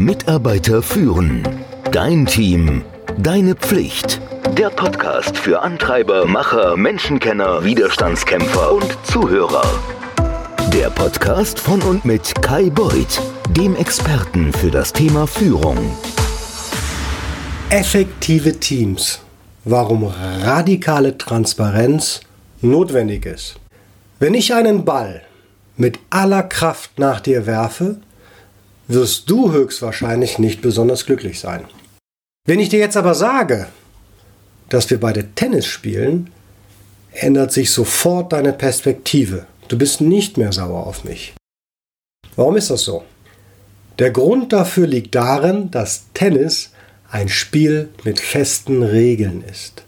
Mitarbeiter führen. Dein Team. Deine Pflicht. Der Podcast für Antreiber, Macher, Menschenkenner, Widerstandskämpfer und Zuhörer. Der Podcast von und mit Kai Beuth, dem Experten für das Thema Führung. Effektive Teams. Warum radikale Transparenz notwendig ist. Wenn ich einen Ball mit aller Kraft nach dir werfe, wirst du höchstwahrscheinlich nicht besonders glücklich sein. Wenn ich dir jetzt aber sage, dass wir beide Tennis spielen, ändert sich sofort deine Perspektive. Du bist nicht mehr sauer auf mich. Warum ist das so? Der Grund dafür liegt darin, dass Tennis ein Spiel mit festen Regeln ist.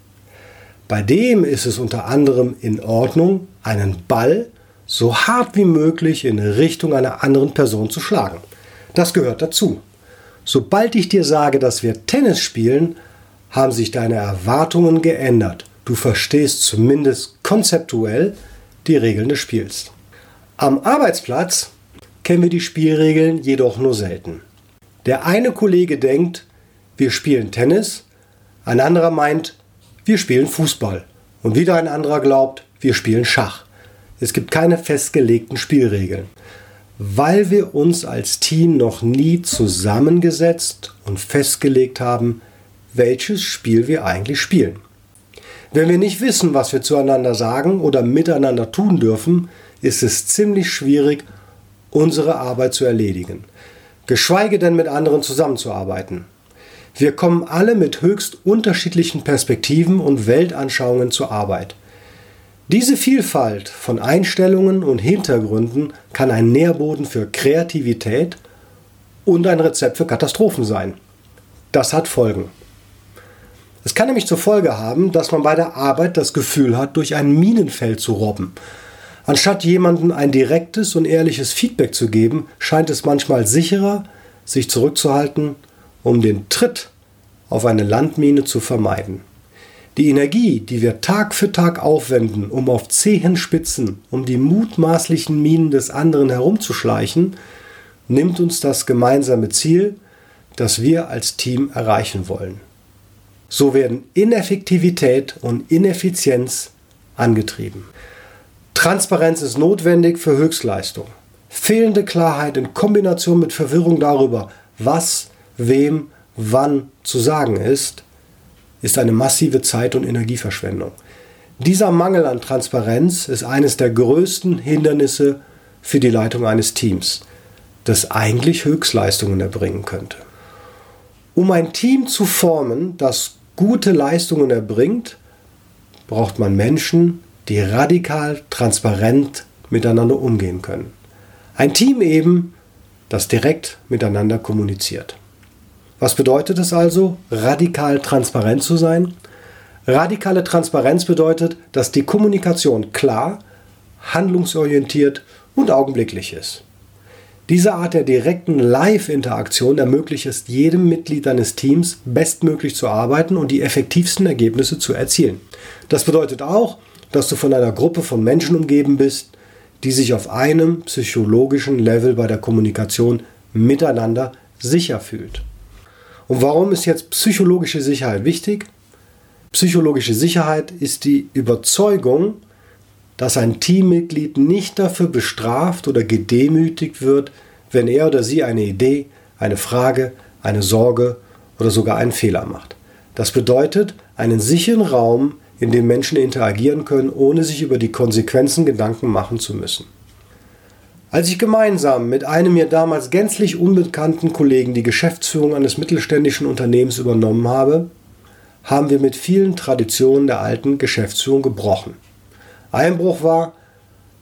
Bei dem ist es unter anderem in Ordnung, einen Ball so hart wie möglich in Richtung einer anderen Person zu schlagen. Das gehört dazu. Sobald ich dir sage, dass wir Tennis spielen, haben sich deine Erwartungen geändert. Du verstehst zumindest konzeptuell die Regeln des Spiels. Am Arbeitsplatz kennen wir die Spielregeln jedoch nur selten. Der eine Kollege denkt, wir spielen Tennis, ein anderer meint, wir spielen Fußball. Und wieder ein anderer glaubt, wir spielen Schach. Es gibt keine festgelegten Spielregeln, weil wir uns als Team noch nie zusammengesetzt und festgelegt haben, welches Spiel wir eigentlich spielen. Wenn wir nicht wissen, was wir zueinander sagen oder miteinander tun dürfen, ist es ziemlich schwierig, unsere Arbeit zu erledigen, geschweige denn mit anderen zusammenzuarbeiten. Wir kommen alle mit höchst unterschiedlichen Perspektiven und Weltanschauungen zur Arbeit. Diese Vielfalt von Einstellungen und Hintergründen kann ein Nährboden für Kreativität und ein Rezept für Katastrophen sein. Das hat Folgen. Es kann nämlich zur Folge haben, dass man bei der Arbeit das Gefühl hat, durch ein Minenfeld zu robben. Anstatt jemandem ein direktes und ehrliches Feedback zu geben, scheint es manchmal sicherer, sich zurückzuhalten um den Tritt auf eine Landmine zu vermeiden. Die Energie, die wir Tag für Tag aufwenden, um auf Zehenspitzen um die mutmaßlichen Minen des anderen herumzuschleichen, nimmt uns das gemeinsame Ziel, das wir als Team erreichen wollen. So werden Ineffektivität und Ineffizienz angetrieben. Transparenz ist notwendig für Höchstleistung. Fehlende Klarheit in Kombination mit Verwirrung darüber, was wem wann zu sagen ist, ist eine massive Zeit- und Energieverschwendung. Dieser Mangel an Transparenz ist eines der größten Hindernisse für die Leitung eines Teams, das eigentlich Höchstleistungen erbringen könnte. Um ein Team zu formen, das gute Leistungen erbringt, braucht man Menschen, die radikal transparent miteinander umgehen können. Ein Team eben, das direkt miteinander kommuniziert. Was bedeutet es also, radikal transparent zu sein? Radikale Transparenz bedeutet, dass die Kommunikation klar, handlungsorientiert und augenblicklich ist. Diese Art der direkten Live-Interaktion ermöglicht es jedem Mitglied deines Teams, bestmöglich zu arbeiten und die effektivsten Ergebnisse zu erzielen. Das bedeutet auch, dass du von einer Gruppe von Menschen umgeben bist, die sich auf einem psychologischen Level bei der Kommunikation miteinander sicher fühlt. Und warum ist jetzt psychologische Sicherheit wichtig? Psychologische Sicherheit ist die Überzeugung, dass ein Teammitglied nicht dafür bestraft oder gedemütigt wird, wenn er oder sie eine Idee, eine Frage, eine Sorge oder sogar einen Fehler macht. Das bedeutet einen sicheren Raum, in dem Menschen interagieren können, ohne sich über die Konsequenzen Gedanken machen zu müssen. Als ich gemeinsam mit einem mir damals gänzlich unbekannten Kollegen die Geschäftsführung eines mittelständischen Unternehmens übernommen habe, haben wir mit vielen Traditionen der alten Geschäftsführung gebrochen. Einbruch war,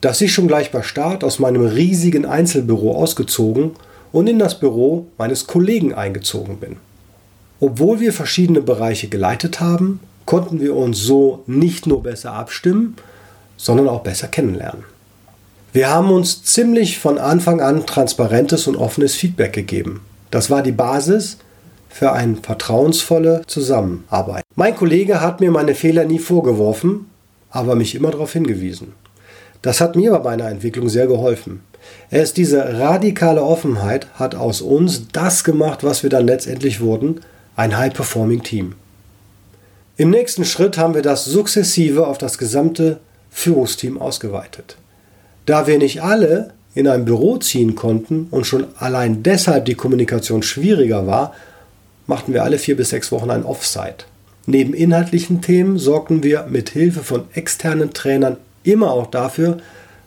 dass ich schon gleich bei Start aus meinem riesigen Einzelbüro ausgezogen und in das Büro meines Kollegen eingezogen bin. Obwohl wir verschiedene Bereiche geleitet haben, konnten wir uns so nicht nur besser abstimmen, sondern auch besser kennenlernen. Wir haben uns ziemlich von Anfang an transparentes und offenes Feedback gegeben. Das war die Basis für eine vertrauensvolle Zusammenarbeit. Mein Kollege hat mir meine Fehler nie vorgeworfen, aber mich immer darauf hingewiesen. Das hat mir bei meiner Entwicklung sehr geholfen. Erst diese radikale Offenheit hat aus uns das gemacht, was wir dann letztendlich wurden, ein High-Performing-Team. Im nächsten Schritt haben wir das sukzessive auf das gesamte Führungsteam ausgeweitet. Da wir nicht alle in ein Büro ziehen konnten und schon allein deshalb die Kommunikation schwieriger war, machten wir alle vier bis sechs Wochen ein Offsite. Neben inhaltlichen Themen sorgten wir mit Hilfe von externen Trainern immer auch dafür,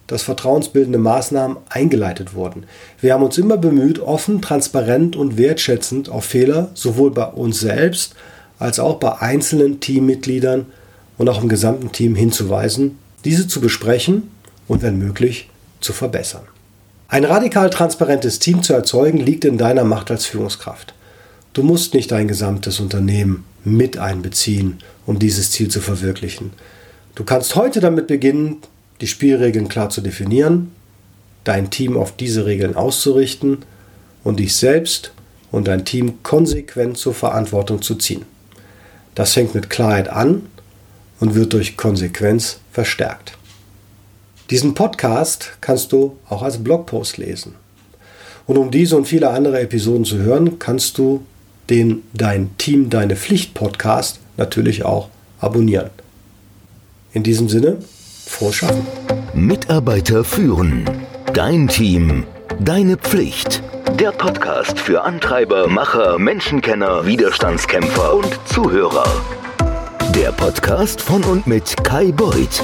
dass vertrauensbildende Maßnahmen eingeleitet wurden. Wir haben uns immer bemüht, offen, transparent und wertschätzend auf Fehler sowohl bei uns selbst als auch bei einzelnen Teammitgliedern und auch im gesamten Team hinzuweisen, diese zu besprechen und wenn möglich zu verbessern. Ein radikal transparentes Team zu erzeugen liegt in deiner Macht als Führungskraft. Du musst nicht dein gesamtes Unternehmen mit einbeziehen, um dieses Ziel zu verwirklichen. Du kannst heute damit beginnen, die Spielregeln klar zu definieren, dein Team auf diese Regeln auszurichten und dich selbst und dein Team konsequent zur Verantwortung zu ziehen. Das fängt mit Klarheit an und wird durch Konsequenz verstärkt. Diesen Podcast kannst du auch als Blogpost lesen. Und um diese und viele andere Episoden zu hören, kannst du den Dein Team, deine Pflicht Podcast natürlich auch abonnieren. In diesem Sinne, frohes Schaffen. Mitarbeiter führen. Dein Team, deine Pflicht. Der Podcast für Antreiber, Macher, Menschenkenner, Widerstandskämpfer und Zuhörer. Der Podcast von und mit Kai Beuth,